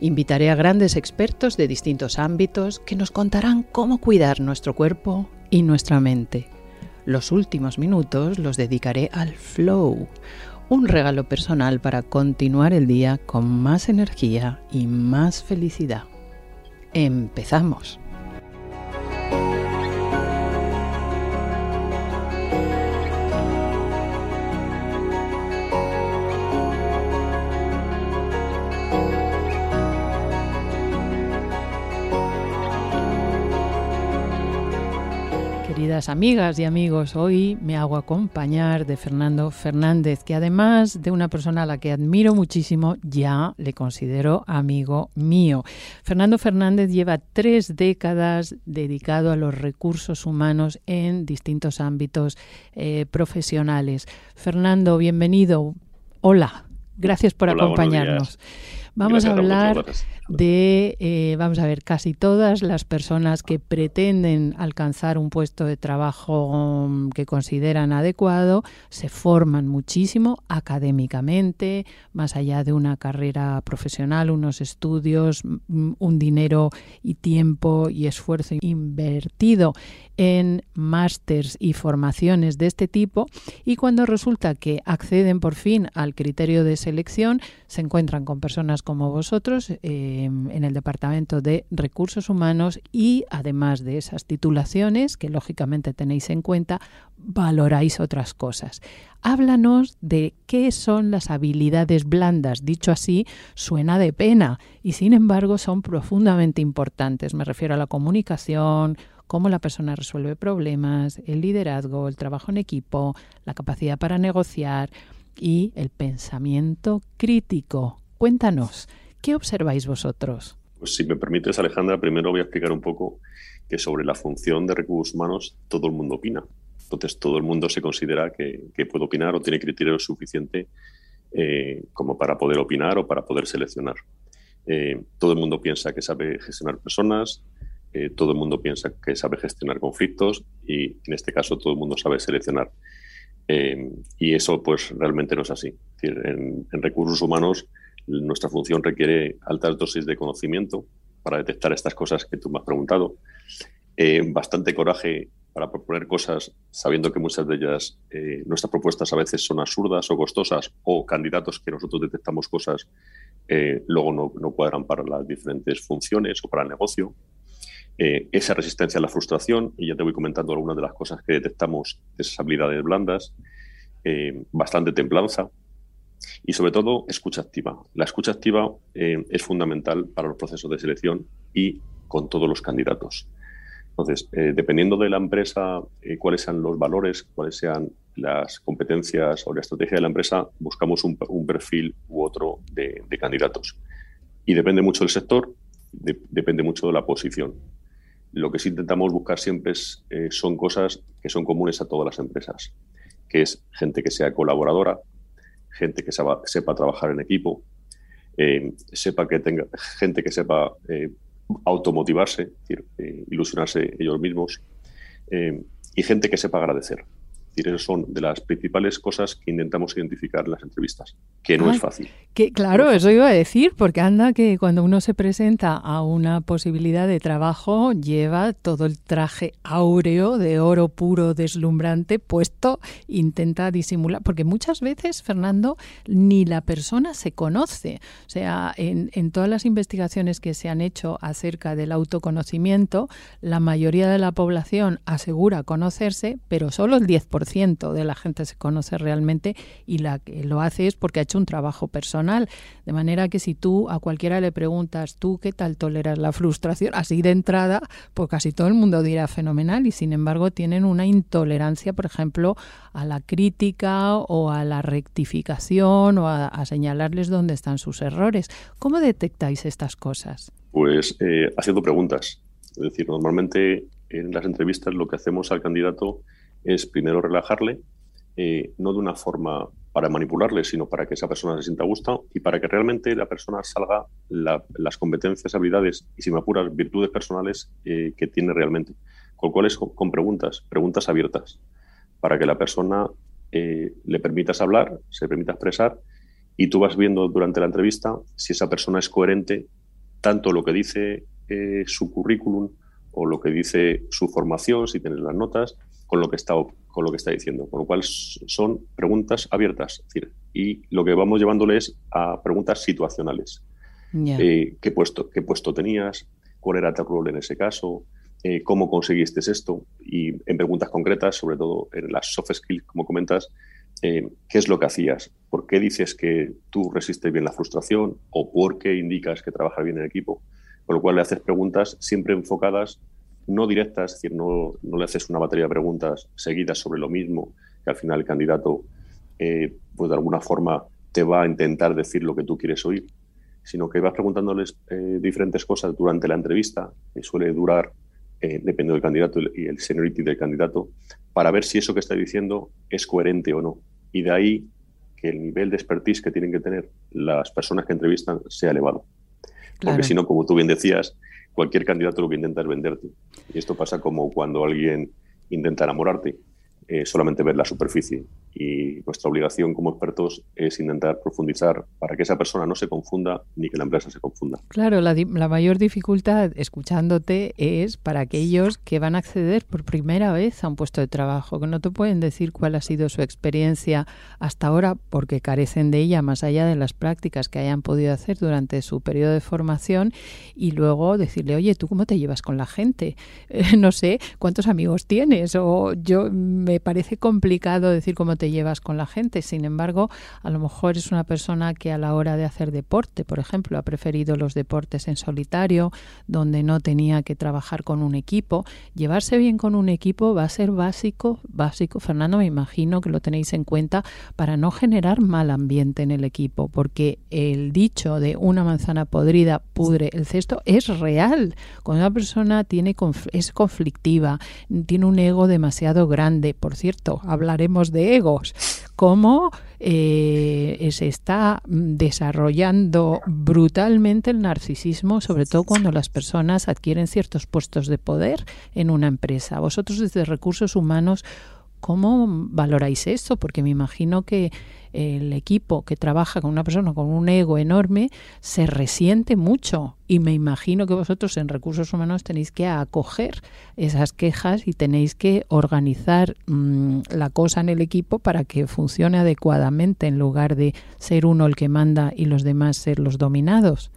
Invitaré a grandes expertos de distintos ámbitos que nos contarán cómo cuidar nuestro cuerpo y nuestra mente. Los últimos minutos los dedicaré al flow, un regalo personal para continuar el día con más energía y más felicidad. Empezamos. Queridas amigas y amigos, hoy me hago acompañar de Fernando Fernández, que además de una persona a la que admiro muchísimo, ya le considero amigo mío. Fernando Fernández lleva tres décadas dedicado a los recursos humanos en distintos ámbitos eh, profesionales. Fernando, bienvenido. Hola, gracias por acompañarnos. Vamos a hablar de, eh, vamos a ver, casi todas las personas que pretenden alcanzar un puesto de trabajo mm, que consideran adecuado se forman muchísimo académicamente, más allá de una carrera profesional, unos estudios, mm, un dinero y tiempo y esfuerzo invertido en másters y formaciones de este tipo. Y cuando resulta que acceden por fin al criterio de selección se encuentran con personas como vosotros eh, en el Departamento de Recursos Humanos y además de esas titulaciones que lógicamente tenéis en cuenta valoráis otras cosas. Háblanos de qué son las habilidades blandas. Dicho así, suena de pena y sin embargo son profundamente importantes. Me refiero a la comunicación, cómo la persona resuelve problemas, el liderazgo, el trabajo en equipo, la capacidad para negociar y el pensamiento crítico. Cuéntanos, ¿qué observáis vosotros? Pues si me permites, Alejandra, primero voy a explicar un poco que sobre la función de recursos humanos todo el mundo opina. Entonces, todo el mundo se considera que, puede opinar o tiene criterio suficiente eh, como para poder opinar o para poder seleccionar. Eh, todo el mundo piensa que sabe gestionar personas, todo el mundo piensa que sabe gestionar conflictos y en este caso todo el mundo sabe seleccionar. Eh, y eso pues realmente no es así. en, recursos humanos nuestra función requiere altas dosis de conocimiento para detectar estas cosas que tú me has preguntado, eh, bastante coraje para proponer cosas sabiendo que muchas de ellas, eh, nuestras propuestas a veces son absurdas o costosas o candidatos que nosotros detectamos cosas luego no, no cuadran para las diferentes funciones o para el negocio. Eh, esa resistencia a la frustración, y ya te voy comentando algunas de las cosas que detectamos de esas habilidades blandas, eh, bastante templanza y sobre todo escucha activa. La escucha activa eh, es fundamental para los procesos de selección y con todos los candidatos. Entonces, dependiendo de la empresa, cuáles sean los valores, cuáles sean las competencias o la estrategia de la empresa, buscamos un, perfil u otro de, candidatos. Y depende mucho del sector, depende mucho de la posición. Lo que sí intentamos buscar siempre eh, son cosas que son comunes a todas las empresas, que es gente que sea colaboradora, gente que sepa, trabajar en equipo, eh, sepa que tenga gente que sepa eh, automotivarse, ilusionarse ellos mismos, y gente que sepa agradecer decir, esas son de las principales cosas que intentamos identificar en las entrevistas, que no es fácil. Que, claro, eso iba a decir, porque anda que cuando uno se presenta a una posibilidad de trabajo, lleva todo el traje áureo de oro puro, deslumbrante, puesto, intenta disimular, porque muchas veces, Fernando, ni la persona se conoce. O sea, en, en todas las investigaciones que se han hecho acerca del autoconocimiento, la mayoría de la población asegura conocerse, pero solo el 10% 1% de la gente se conoce realmente y la que lo hace es porque ha hecho un trabajo personal. De manera que si tú a cualquiera le preguntas, ¿tú qué tal toleras la frustración? Así de entrada, pues casi todo el mundo dirá fenomenal y sin embargo tienen una intolerancia, por ejemplo, a la crítica o a la rectificación o a, señalarles dónde están sus errores. ¿Cómo detectáis estas cosas? Pues eh, haciendo preguntas. Es decir, normalmente en las entrevistas lo que hacemos al candidato es primero relajarle, eh, no de una forma para manipularle, sino para que esa persona se sienta a gusto y para que realmente la persona salga las competencias, habilidades y, si me apuras, virtudes personales eh, que tiene realmente. Con cuáles con preguntas, preguntas abiertas, para que la persona eh, le permitas hablar, se permita expresar y tú vas viendo durante la entrevista si esa persona es coherente tanto lo que dice su currículum o lo que dice su formación, si tienes las notas, con lo que está, con lo que está diciendo. Con lo cual son preguntas abiertas. decir, y lo que vamos llevándole es a preguntas situacionales. Eh, ¿qué, puesto, ¿Qué puesto tenías? ¿Cuál era tu rol en ese caso? Eh, ¿Cómo conseguiste esto? Y en preguntas concretas, sobre todo en las soft skills, como comentas, eh, ¿qué es lo que hacías? ¿Por qué dices que tú resistes bien la frustración? ¿O por qué indicas que trabajas bien en equipo? Con lo cual le haces preguntas siempre enfocadas, no directas, es decir, no, no le haces una batería de preguntas seguidas sobre lo mismo, que al final el candidato, eh, pues de alguna forma te va a intentar decir lo que tú quieres oír, sino que vas preguntándoles eh, diferentes cosas durante la entrevista, que suele durar, eh, dependiendo del candidato y el seniority del candidato, para ver si eso que está diciendo es coherente o no. Y de ahí que el nivel de expertise que tienen que tener las personas que entrevistan sea elevado. Porque si no, como tú bien decías, cualquier candidato lo que intenta es venderte. Y esto pasa como cuando alguien intenta enamorarte. Eh, solamente ver la superficie. Y nuestra obligación como expertos es intentar profundizar para que esa persona no se confunda ni que la empresa se confunda. Claro, la, la mayor dificultad escuchándote es para aquellos que van a acceder por primera vez a un puesto de trabajo, que no te pueden decir cuál ha sido su experiencia hasta ahora porque carecen de ella, más allá de las prácticas que hayan podido hacer durante su periodo de formación, y luego decirle, oye, ¿tú cómo te llevas con la gente? no sé, ¿cuántos amigos tienes? O yo me parece complicado decir cómo te llevas con la gente. Sin embargo, a lo mejor es una persona que a la hora de hacer deporte, por ejemplo, ha preferido los deportes en solitario, donde no tenía que trabajar con un equipo. Llevarse bien con un equipo va a ser básico, básico. Fernando, me imagino que lo tenéis en cuenta para no generar mal ambiente en el equipo, porque el dicho de una manzana podrida pudre el cesto es real. Cuando una persona tiene es conflictiva, tiene un ego demasiado grande, por cierto, hablaremos de cómo eh, se está desarrollando brutalmente el narcisismo, sobre todo cuando las personas adquieren ciertos puestos de poder en una empresa. Vosotros desde recursos humanos, ¿cómo valoráis esto? Porque me imagino que el equipo que trabaja con una persona con un ego enorme se resiente mucho y me imagino que vosotros en recursos humanos tenéis que acoger esas quejas y tenéis que organizar mm, la cosa en el equipo para que funcione adecuadamente en lugar de ser uno el que manda y los demás ser los dominados.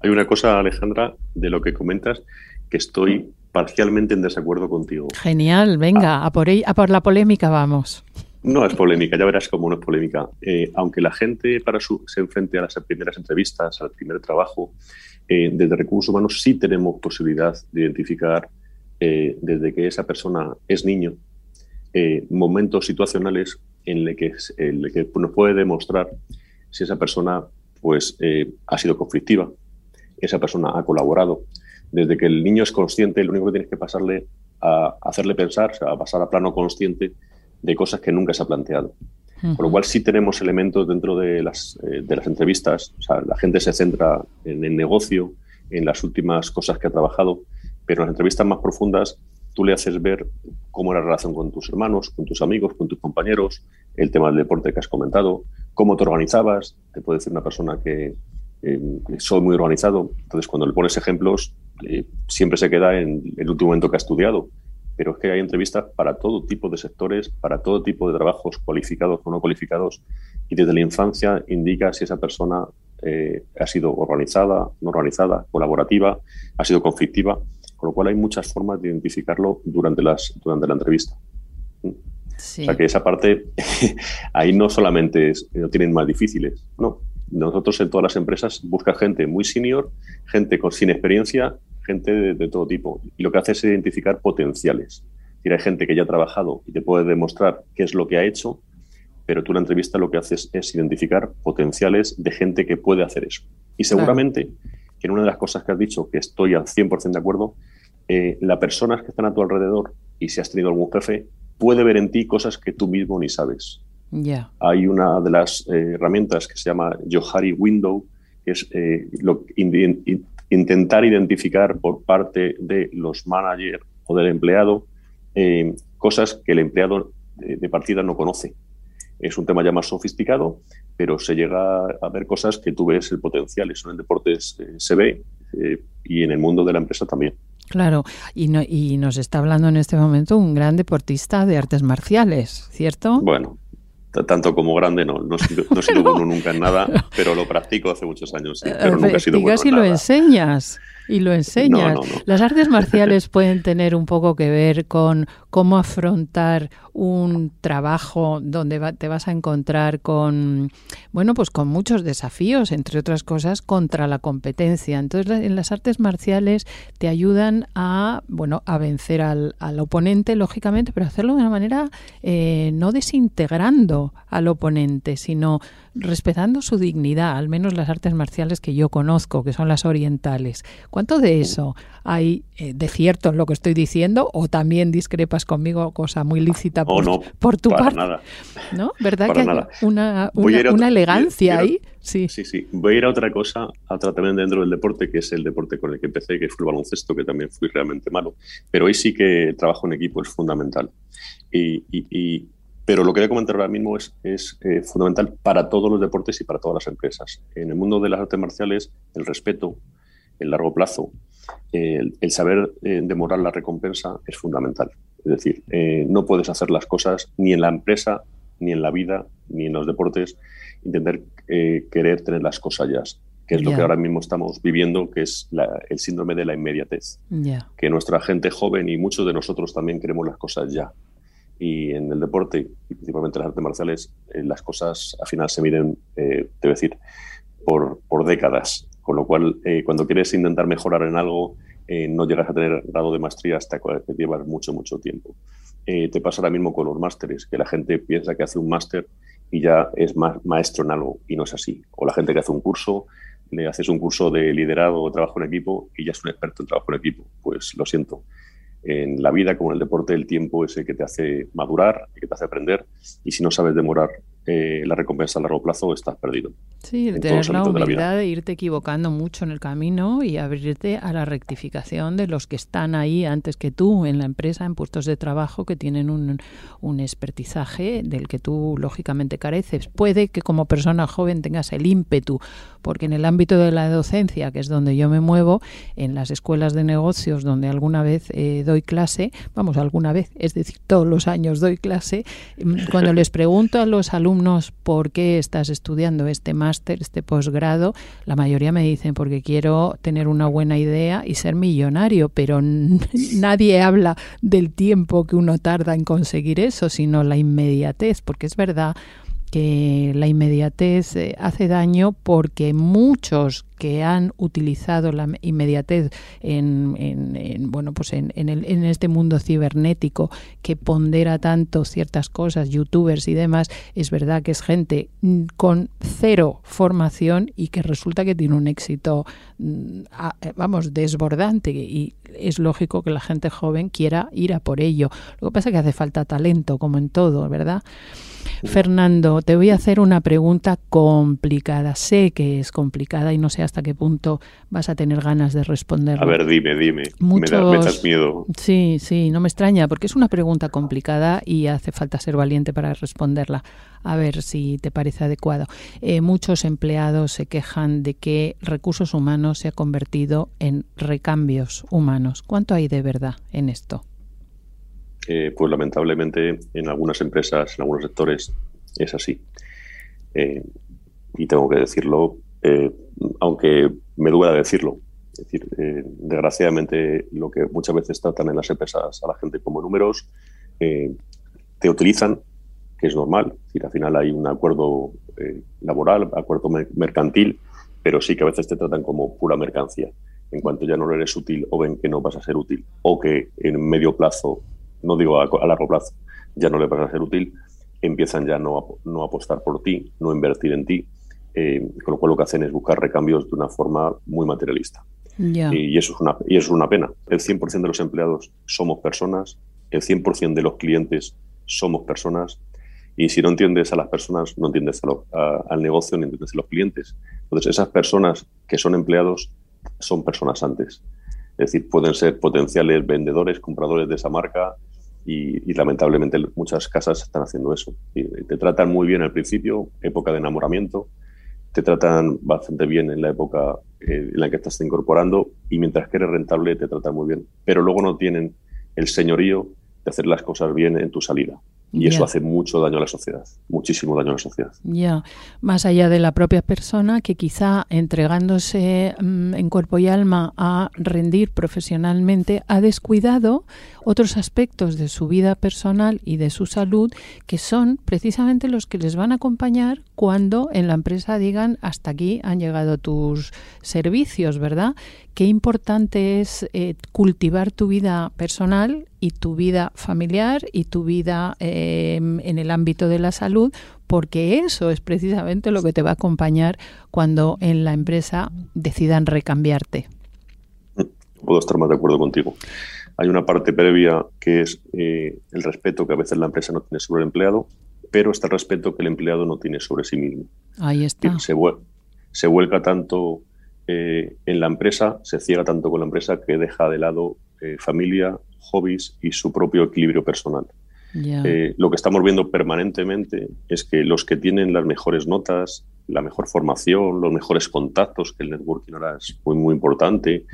Hay una cosa, Alejandra, de lo que comentas que estoy parcialmente en desacuerdo contigo. Genial, venga, a, por, a por la polémica vamos. No es polémica, ya verás cómo no es polémica. Eh, aunque la gente para su, se enfrente a las primeras entrevistas, al primer trabajo, eh, desde recursos humanos sí tenemos posibilidad de identificar eh, desde que esa persona es niño momentos situacionales en los que, nos puede demostrar si esa persona pues, ha sido conflictiva, esa persona ha colaborado. Desde que el niño es consciente, lo único que tienes que pasarle a hacerle pensar, o sea, a pasar a plano consciente, de cosas que nunca se ha planteado. Por lo cual sí tenemos elementos dentro de las, eh, de las entrevistas. O sea, la gente se centra en el negocio, en las últimas cosas que ha trabajado, pero en las entrevistas más profundas tú le haces ver cómo era la relación con tus hermanos, con tus amigos, con tus compañeros, el tema del deporte que has comentado, cómo te organizabas. Te puede decir una persona que eh, soy muy organizado. Entonces, cuando le pones ejemplos, eh, siempre se queda en el último momento que ha estudiado pero es que hay entrevistas para todo tipo de sectores, para todo tipo de trabajos cualificados o no cualificados, y desde la infancia indica si esa persona eh, ha sido organizada, no organizada, colaborativa, ha sido conflictiva, con lo cual hay muchas formas de identificarlo durante, las, durante la entrevista. O sea que esa parte, ahí no solamente es, no tienen más difíciles, no. Nosotros en todas las empresas busca gente muy senior, gente con, sin experiencia, gente de, todo tipo. Y lo que hace es identificar potenciales. Y hay gente que ya ha trabajado y te puede demostrar qué es lo que ha hecho, pero tú en la entrevista lo que haces es identificar potenciales de gente que puede hacer eso. Y seguramente que en una de las cosas que has dicho, que estoy al 100% de acuerdo, eh, las personas que están a tu alrededor y si has tenido algún jefe, puede ver en ti cosas que tú mismo ni sabes. Hay una de las eh, herramientas que se llama Johari Window, que es eh, intentar identificar por parte de los managers o del empleado cosas que el empleado de, partida no conoce. Es un tema ya más sofisticado, pero se llega a ver cosas que tú ves el potencial. Eso en el deporte se ve y en el mundo de la empresa también. Claro, y, no, y nos está hablando en este momento un gran deportista de artes marciales, ¿cierto? Bueno, tanto como grande no, no, he sido bueno nunca en nada, pero lo practico hace muchos años, sí, pero nunca he sido bueno y lo enseñas y lo enseñas. Las artes marciales pueden tener un poco que ver con cómo afrontar un trabajo donde te vas a encontrar con, bueno, pues con muchos desafíos, entre otras cosas, contra la competencia. Entonces, en las artes marciales te ayudan a, bueno, a vencer al, oponente, lógicamente, pero hacerlo de una manera eh, no desintegrando al oponente, sino respetando su dignidad, al menos las artes marciales que yo conozco, que son las orientales. ¿Cuánto de eso hay eh, de cierto en lo que estoy diciendo o también discrepas conmigo, cosa muy lícita por, no, por tu para parte? Nada. ¿No? ¿Verdad que hay una, una, elegancia ahí? Sí. sí, sí. Voy a ir a otra cosa, a otra también dentro del deporte, que es el deporte con el que empecé, que fue el baloncesto, que también fui realmente malo. Pero hoy sí que el trabajo en equipo es fundamental. y, y pero lo que voy a comentar ahora mismo es, es eh, fundamental para todos los deportes y para todas las empresas. En el mundo de las artes marciales, el respeto, el largo plazo, el, saber eh, demorar la recompensa es fundamental. Es decir, eh, no puedes hacer las cosas ni en la empresa, ni en la vida, ni en los deportes, intentar querer tener las cosas ya que es lo que ahora mismo estamos viviendo, que es el síndrome de la inmediatez. Que nuestra gente joven y muchos de nosotros también queremos las cosas ya y en el deporte y principalmente en las artes marciales eh, las cosas al final se miden, eh, te decir, por, por, décadas. Con lo cual, eh, cuando quieres intentar mejorar en algo, eh, no llegas a tener grado de maestría hasta que llevas mucho, mucho tiempo. te pasa ahora mismo con los másteres, que la gente piensa que hace un máster y ya es más maestro en algo y no es así. O la gente que hace un curso, le haces un curso de liderazgo o trabajo en equipo y ya es un experto en trabajo en equipo. Pues lo siento en la vida como en el deporte el tiempo es el que te hace madurar, el que te hace aprender y si no sabes demorar eh, la recompensa a largo plazo estás perdido. Sí, tener la humildad de, irte equivocando mucho en el camino y abrirte a la rectificación de los que están ahí antes que tú en la empresa, en puestos de trabajo que tienen un, un expertizaje del que tú lógicamente careces. Puede que como persona joven tengas el ímpetu, porque en el ámbito de la docencia, que es donde yo me muevo, en las escuelas de negocios donde alguna vez eh, doy clase, vamos, alguna vez, es decir, todos los años doy clase, mm, cuando les pregunto a los alumnos por qué estás estudiando este máster, este posgrado, la mayoría me dicen porque quiero tener una buena idea y ser millonario, pero nadie habla del tiempo que uno tarda en conseguir eso, sino la inmediatez, porque es verdad que la inmediatez eh, hace daño porque muchos que han utilizado la inmediatez en, bueno pues en, en, este mundo cibernético que pondera tanto ciertas cosas, youtubers y demás, es verdad que es gente mm, con cero formación y que resulta que tiene un éxito, mm, eh, vamos, desbordante y es lógico que la gente joven quiera ir a por ello. Lo que pasa es que hace falta talento, como en todo, ¿verdad? Fernando, te voy a hacer una pregunta complicada. Sé que es complicada y no sé hasta qué punto vas a tener ganas de responderla. A ver, dime, dime. me, das miedo. Sí, sí, no me extraña, porque es una pregunta complicada y hace falta ser valiente para responderla. A ver si te parece adecuado. Eh, muchos empleados se quejan de que recursos humanos se ha convertido en recambios humanos. ¿Cuánto hay de verdad en esto? Eh, pues lamentablemente en algunas empresas, en algunos sectores, es así. Eh, y tengo que decirlo, eh, aunque me duela decirlo. Es decir, desgraciadamente lo que muchas veces tratan en las empresas a la gente como números, te utilizan, que es normal, es decir, al final hay un acuerdo laboral, acuerdo mercantil, pero sí que a veces te tratan como pura mercancía. En cuanto ya no eres útil o ven que no vas a ser útil o que en medio plazo, no digo a, largo plazo, ya no le vas a ser útil, empiezan ya no a, no apostar por ti, no invertir en ti, eh, con lo cual lo que hacen es buscar recambios de una forma muy materialista. Y, eso es una, y eso es una pena. El 100% de los empleados somos personas, el 100% de los clientes somos personas, y si no entiendes a las personas, no entiendes al negocio, ni entiendes a los clientes. Entonces, esas personas que son empleados son personas antes. Es decir, pueden ser potenciales vendedores, compradores de esa marca y, lamentablemente muchas casas están haciendo eso. te tratan muy bien al principio, época de enamoramiento, te tratan bastante bien en la época eh, en la que estás incorporando y mientras que eres rentable te tratan muy bien. Pero luego no tienen el señorío de hacer las cosas bien en tu salida. Y eso hace mucho daño a la sociedad, muchísimo daño a la sociedad. Ya, más allá de la propia persona que quizá entregándose mm, en cuerpo y alma a rendir profesionalmente ha descuidado otros aspectos de su vida personal y de su salud que son precisamente los que les van a acompañar cuando en la empresa digan hasta aquí han llegado tus servicios, ¿verdad? Qué importante es eh, cultivar tu vida personal y tu vida familiar y tu vida em, en el ámbito de la salud, porque eso es precisamente lo que te va a acompañar cuando en la empresa decidan recambiarte. Puedo estar más de acuerdo contigo. Hay una parte previa que es eh, el respeto que a veces la empresa no tiene sobre el empleado, pero está el respeto que el empleado no tiene sobre sí mismo. Ahí está. Se, se vuelca tanto eh, en la empresa, se ciega tanto con la empresa que deja de lado eh, familia, hobbies y su propio equilibrio personal. Eh, lo que estamos viendo permanentemente es que los que tienen las mejores notas, la mejor formación, los mejores contactos, que el networking ahora es muy, muy importante,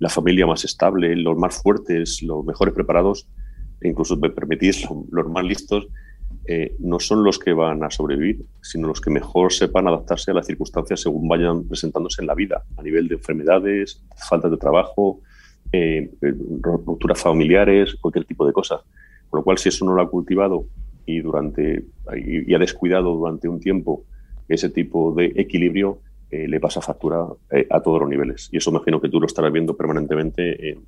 la familia más estable, los más fuertes, los mejores preparados, e incluso me permitís, los más listos, eh, no son los que van a sobrevivir, sino los que mejor sepan adaptarse a las circunstancias según vayan presentándose en la vida, a nivel de enfermedades, falta de trabajo, eh, rupturas familiares, cualquier tipo de cosas. Con lo cual, si eso no lo ha cultivado y, durante, y, ha descuidado durante un tiempo ese tipo de equilibrio, eh, le pasa factura eh, a todos los niveles. Y eso imagino que tú lo estarás viendo permanentemente en,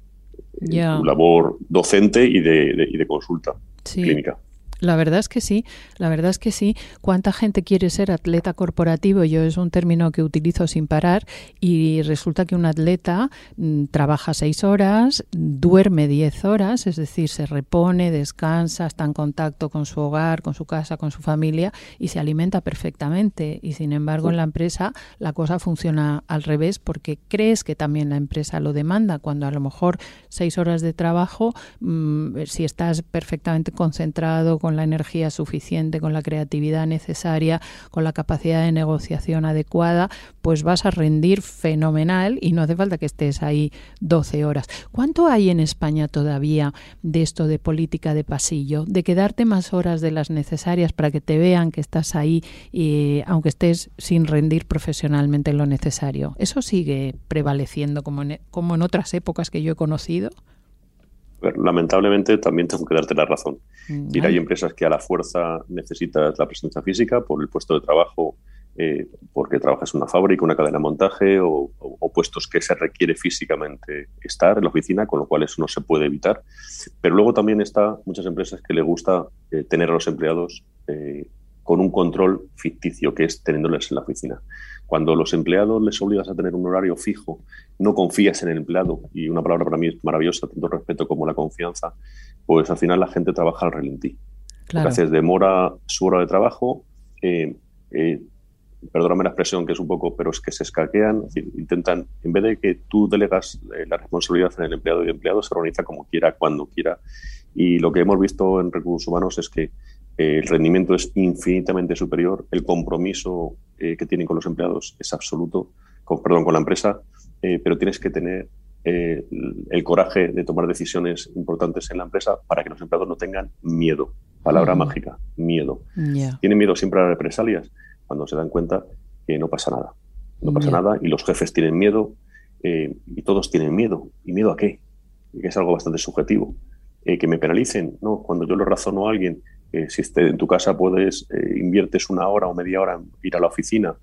tu labor docente y de, y de consulta clínica. La verdad es que sí, la verdad es que sí. ¿Cuánta gente quiere ser atleta corporativo? Yo es un término que utilizo sin parar y resulta que un atleta mm, trabaja seis horas, duerme diez horas, es decir, se repone, descansa, está en contacto con su hogar, con su casa, con su familia y se alimenta perfectamente. Y sin embargo en la empresa la cosa funciona al revés porque crees que también la empresa lo demanda cuando a lo mejor seis horas de trabajo, mm, si estás perfectamente concentrado con la energía suficiente, con la creatividad necesaria, con la capacidad de negociación adecuada, pues vas a rendir fenomenal y no hace falta que estés ahí 12 horas. ¿Cuánto hay en España todavía de esto de política de pasillo, de quedarte más horas de las necesarias para que te vean que estás ahí, y, aunque estés sin rendir profesionalmente lo necesario? ¿Eso sigue prevaleciendo como como en otras épocas que yo he conocido? Lamentablemente también tengo que darte la razón. Mm, hay empresas que a la fuerza necesitas la presencia física por el puesto de trabajo, eh, porque trabajas en una fábrica, una cadena de montaje o, puestos que se requiere físicamente estar en la oficina, con lo cual eso no se puede evitar. Pero luego también está muchas empresas que le gusta eh, tener a los empleados eh, con un control ficticio, que es teniéndoles en la oficina. Cuando los empleados les obligas a tener un horario fijo, no confías en el empleado, y una palabra para mí es maravillosa, tanto el respeto como la confianza, pues al final la gente trabaja al relentí. Claro. Que demora su hora de trabajo, eh, eh, perdóname la expresión que es un poco, pero es que se escaquean, intentan, en vez de que tú delegas eh, la responsabilidad en el empleado y el empleado se organiza como quiera, cuando quiera. Y lo que hemos visto en recursos humanos es que el rendimiento es infinitamente superior, el compromiso que tienen con los empleados es absoluto, con, perdón, con la empresa, eh, pero tienes que tener eh, el coraje de tomar decisiones importantes en la empresa para que los empleados no tengan miedo. Palabra mágica, miedo. Tienen miedo siempre a las represalias cuando se dan cuenta que no pasa nada. No pasa nada y los jefes tienen miedo y todos tienen miedo. ¿Y miedo a qué? Que es algo bastante subjetivo. que me penalicen, no, cuando yo le razono a alguien si esté en tu casa puedes, inviertes una hora o media hora en ir a la oficina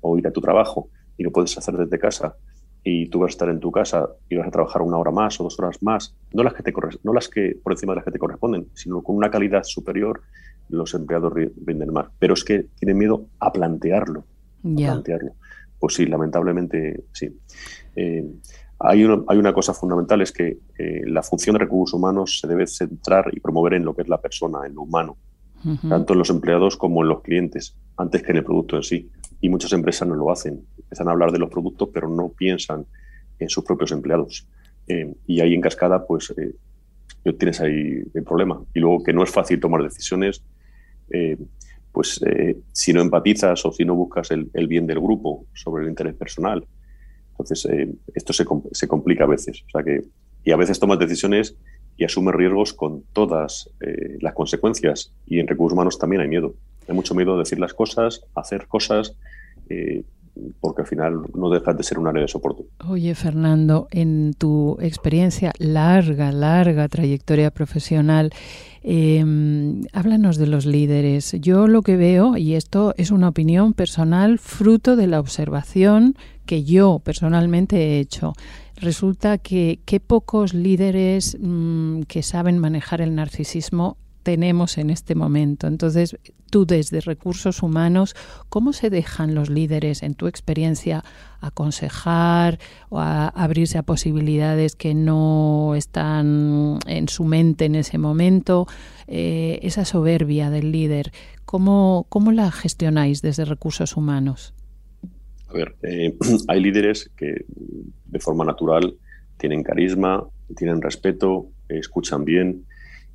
o ir a tu trabajo y lo puedes hacer desde casa y tú vas a estar en tu casa y vas a trabajar una hora más o dos horas más, no las que, te no las que por encima de las que te corresponden, sino con una calidad superior, los empleados rinden más. Pero es que tienen miedo a plantearlo. plantearlo. Pues sí, lamentablemente sí. Eh, hay, hay, una cosa fundamental, es que eh, la función de recursos humanos se debe centrar y promover en lo que es la persona, en lo humano, tanto en los empleados como en los clientes, antes que en el producto en sí. Y muchas empresas no lo hacen. Empiezan a hablar de los productos, pero no piensan en sus propios empleados. Eh, y ahí en cascada, pues eh, tienes ahí el problema. Y luego que no es fácil tomar decisiones, eh, pues si no empatizas o si no buscas el, bien del grupo sobre el interés personal. Entonces, esto se, se, complica a veces. O sea que, y a veces tomas decisiones y asumes riesgos con todas las consecuencias. Y en recursos humanos también hay miedo. Hay mucho miedo a decir las cosas, hacer cosas, eh, porque al final no dejas de ser un área de soporte. Oye, Fernando, en tu experiencia, larga, larga trayectoria profesional, em, háblanos de los líderes. Yo lo que veo, y esto es una opinión personal, fruto de la observación que yo personalmente he hecho, resulta que qué pocos líderes mm, que saben manejar el narcisismo tenemos en este momento. Entonces, tú desde recursos humanos, ¿cómo se dejan los líderes, en tu experiencia, aconsejar o abrirse a posibilidades que no están en su mente en ese momento? Eh, esa soberbia del líder, ¿cómo, ¿cómo la gestionáis desde recursos humanos? A ver, eh, hay líderes que de forma natural tienen carisma, tienen respeto, escuchan bien,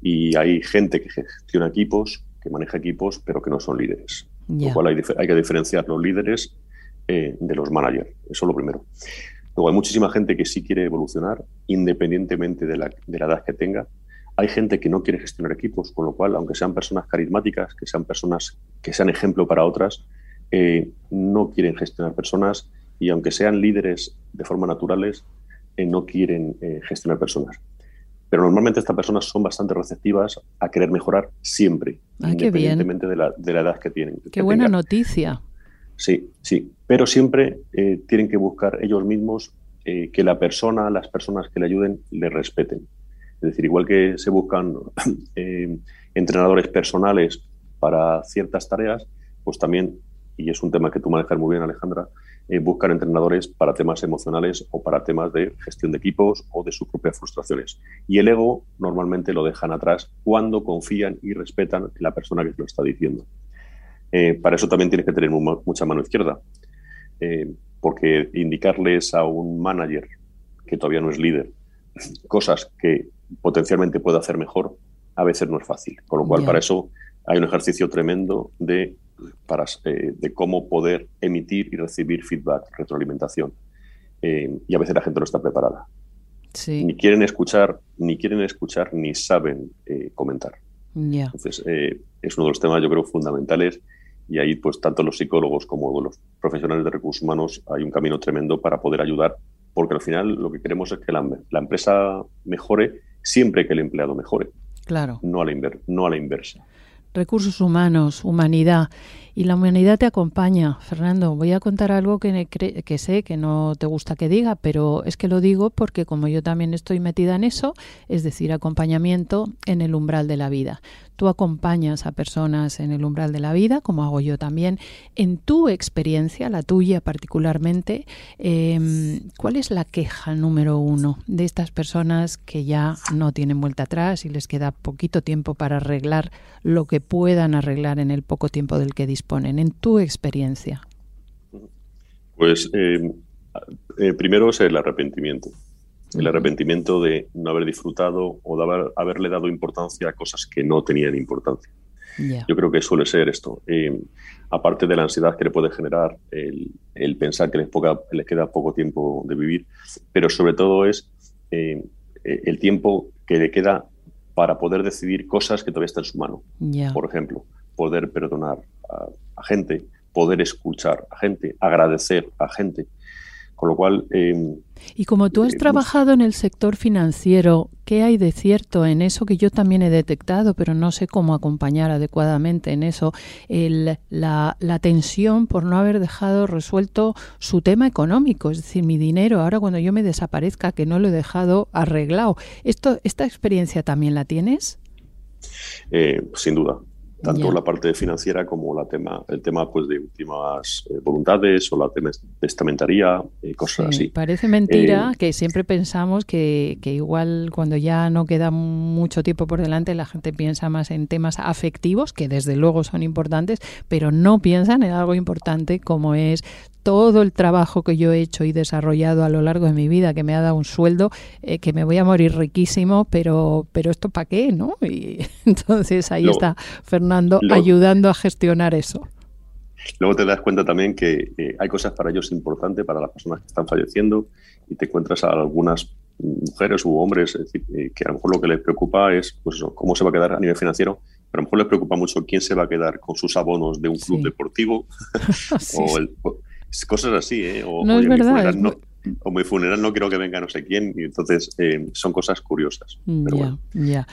y hay gente que gestiona equipos, que maneja equipos, pero que no son líderes. Lo cual hay, que diferenciar los líderes eh, de los managers. Eso es lo primero. Luego hay muchísima gente que sí quiere evolucionar, independientemente de la, de la edad que tenga. Hay gente que no quiere gestionar equipos, con lo cual, aunque sean personas carismáticas, que sean personas que sean ejemplo para otras, eh, no quieren gestionar personas y aunque sean líderes de forma naturales, eh, no quieren gestionar personas. Pero normalmente estas personas son bastante receptivas a querer mejorar siempre, independientemente De, la, de, la, edad que tienen. Qué buena noticia. Sí, sí, pero siempre eh, tienen que buscar ellos mismos eh, que la persona, las personas que le ayuden, le respeten. Es decir, igual que se buscan eh, entrenadores personales para ciertas tareas, pues también, y es un tema que tú manejas muy bien, Alejandra, eh, buscar entrenadores para temas emocionales o para temas de gestión de equipos o de sus propias frustraciones. Y el ego normalmente lo dejan atrás cuando confían y respetan la persona que lo está diciendo. Eh, para eso también tienes que tener mucha mano izquierda, eh, porque indicarles a un manager que todavía no es líder cosas que potencialmente puede hacer mejor, a veces no es fácil. Con lo cual, para eso hay un ejercicio tremendo de para, eh, de cómo poder emitir y recibir feedback, retroalimentación. Eh, y a veces la gente no está preparada. Ni quieren escuchar, ni quieren escuchar, ni saben eh, comentar. Entonces, es uno de los temas, yo creo, fundamentales. Y ahí, pues, tanto los psicólogos como los profesionales de recursos humanos hay un camino tremendo para poder ayudar, porque al final lo que queremos es que la, la empresa mejore siempre que el empleado mejore. Claro. No a la, no a la inversa recursos humanos, humanidad. Y la humanidad te acompaña. Fernando, voy a contar algo que, que, sé que no te gusta que diga, pero es que lo digo porque como yo también estoy metida en eso, es decir, acompañamiento en el umbral de la vida. Tú acompañas a personas en el umbral de la vida, como hago yo también. En tu experiencia, la tuya particularmente, em, ¿cuál es la queja número uno de estas personas que ya no tienen vuelta atrás y les queda poquito tiempo para arreglar lo que puedan arreglar en el poco tiempo del que disponen, en tu experiencia? Pues em, eh, primero es el arrepentimiento el arrepentimiento de no haber disfrutado o de haberle dado importancia a cosas que no tenían importancia. Yo creo que suele ser esto. Eh, aparte de la ansiedad que le puede generar el, pensar que les, queda poco tiempo de vivir, pero sobre todo es eh, el tiempo que le queda para poder decidir cosas que todavía están en su mano. Por ejemplo, poder perdonar a, gente, poder escuchar a gente, agradecer a gente. Con lo cual, eh, Y como tú has trabajado en el sector financiero, ¿qué hay de cierto en eso que yo también he detectado, pero no sé cómo acompañar adecuadamente en eso? El, la, la, tensión por no haber dejado resuelto su tema económico, es decir, mi dinero, ahora cuando yo me desaparezca, que no lo he dejado arreglado. Esto, ¿Esta experiencia también la tienes? Eh, sin duda tanto la parte financiera como la tema, el tema pues, de últimas eh, voluntades o la testamentaría, eh, cosas así. Parece mentira eh, que siempre pensamos que, que, igual cuando ya no queda mucho tiempo por delante la gente piensa más en temas afectivos, que desde luego son importantes, pero no piensan en algo importante como es todo el trabajo que yo he hecho y desarrollado a lo largo de mi vida, que me ha dado un sueldo, eh, que me voy a morir riquísimo, pero, pero esto para qué, ¿no? Y entonces ahí está Fernando ayudando a gestionar eso. Luego te das cuenta también que eh, hay cosas para ellos importantes, para las personas que están falleciendo, y te encuentras a algunas mujeres u hombres eh, que a lo mejor lo que les preocupa es pues cómo se va a quedar a nivel financiero, pero a lo mejor les preocupa mucho quién se va a quedar con sus abonos de un club deportivo o el, cosas así, ¿eh? O, no es verdad. o mi funeral no quiero que venga no sé quién, y entonces eh, son cosas curiosas. ya, ya.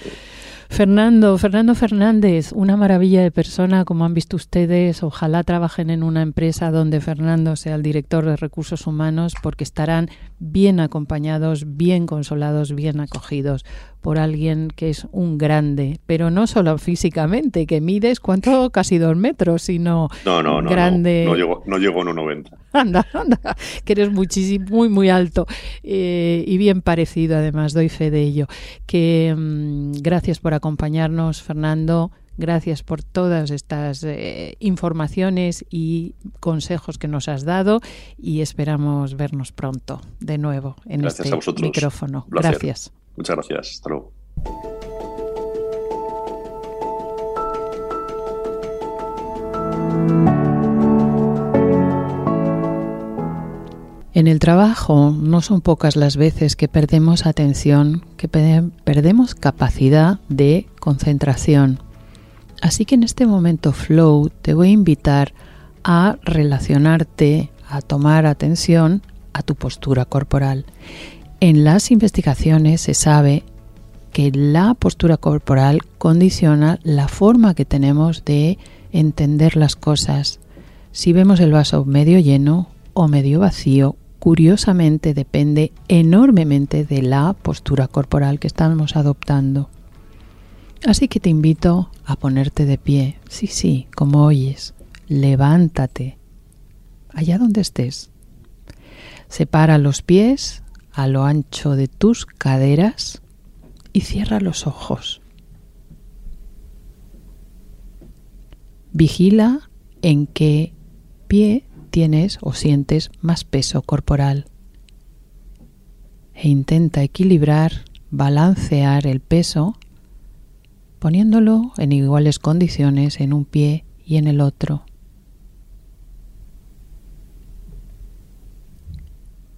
Fernando, Fernando Fernández, una maravilla de persona, como han visto ustedes. Ojalá trabajen en una empresa donde Fernando sea el director de recursos humanos, porque estarán bien acompañados, bien consolados, bien acogidos por alguien que es un grande, pero no solo físicamente, que mides cuánto, casi dos metros, sino no, no, no, grande. No, no, llego, no llego a 1,90. Anda, anda, que eres muchísimo, muy, muy alto eh, y bien parecido, además, doy fe de ello. Que mm, gracias por acompañarnos, Fernando. Gracias por todas estas eh, informaciones y consejos que nos has dado y esperamos vernos pronto de nuevo en este micrófono. Gracias. Muchas gracias. Hasta luego. En el trabajo no son pocas las veces que perdemos atención, que perdemos capacidad de concentración. Así que en este momento flow te voy a invitar a relacionarte, a tomar atención a tu postura corporal. En las investigaciones se sabe que la postura corporal condiciona la forma que tenemos de entender las cosas. Si vemos el vaso medio lleno o medio vacío, curiosamente depende enormemente de la postura corporal que estamos adoptando. Así que te invito a ponerte de pie. Sí, sí, como oyes. Levántate. Allá donde estés. Separa los pies a lo ancho de tus caderas y cierra los ojos. Vigila en qué pie tienes o sientes más peso corporal e intenta equilibrar, balancear el peso poniéndolo en iguales condiciones en un pie y en el otro.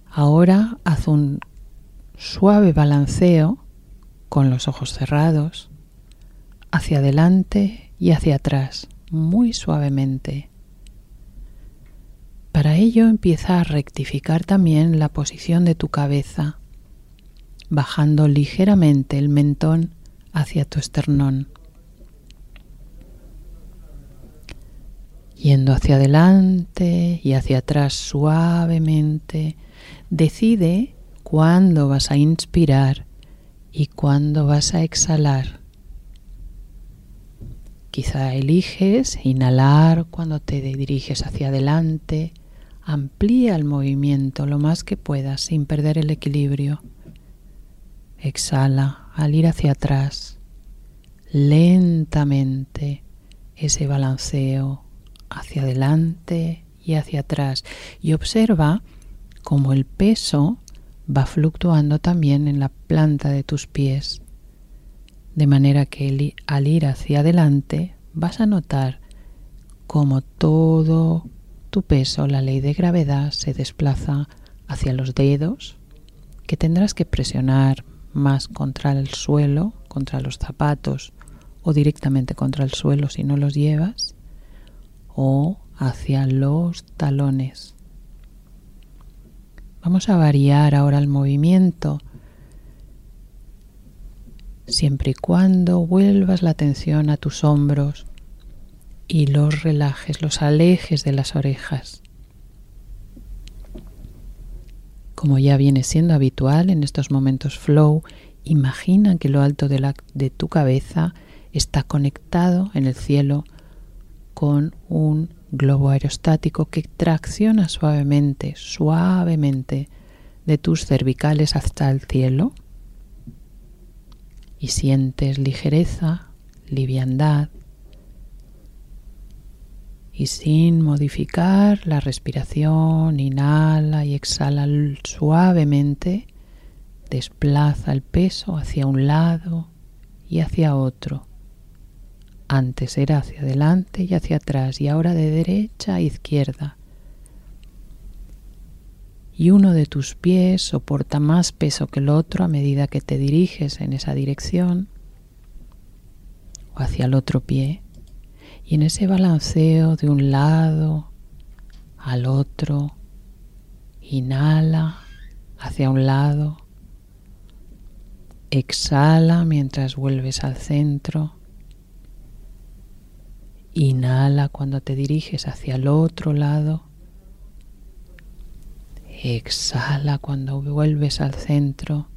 Ahora haz un suave balanceo con los ojos cerrados hacia adelante y hacia atrás, muy suavemente. Para ello empieza a rectificar también la posición de tu cabeza, bajando ligeramente el mentón hacia tu esternón. Yendo hacia adelante y hacia atrás suavemente, Decide cuándo vas a inspirar y cuándo vas a exhalar. Quizá eliges inhalar cuando te diriges hacia adelante. Amplía el movimiento lo más que puedas sin perder el equilibrio. Exhala al ir hacia atrás. Lentamente ese balanceo hacia adelante y hacia atrás. Y observa como el peso va fluctuando también en la planta de tus pies, de manera que al ir hacia adelante vas a notar como todo tu peso, la ley de gravedad, se desplaza hacia los dedos, que tendrás que presionar más contra el suelo, contra los zapatos o directamente contra el suelo si no los llevas, o hacia los talones Vamos a variar ahora el movimiento siempre y cuando vuelvas la atención a tus hombros y los relajes, los alejes de las orejas. Como ya viene siendo habitual en estos momentos flow, imagina que lo alto de, la, de tu cabeza está conectado en el cielo con un globo aerostático que tracciona suavemente, suavemente de tus cervicales hasta el cielo. Y sientes ligereza, liviandad y sin modificar la respiración, inhala y exhala suavemente, desplaza el peso hacia un lado y hacia otro. Antes era hacia adelante y hacia atrás y ahora de derecha a izquierda. Y uno de tus pies soporta más peso que el otro a medida que te diriges en esa dirección o hacia el otro pie. Y en ese balanceo de un lado al otro, inhala hacia un lado, exhala mientras vuelves al centro, inhala cuando te diriges hacia el otro lado, exhala cuando vuelves al centro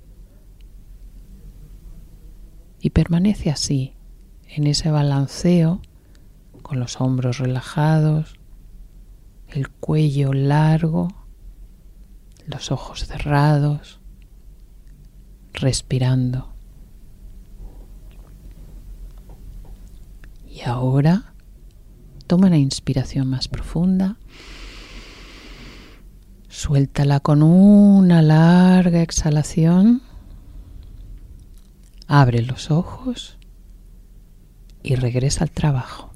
y permanece así, en ese balanceo con los hombros relajados, el cuello largo, los ojos cerrados, respirando. Y ahora toma una inspiración más profunda. Suéltala con una larga exhalación. Abre los ojos y regresa al trabajo.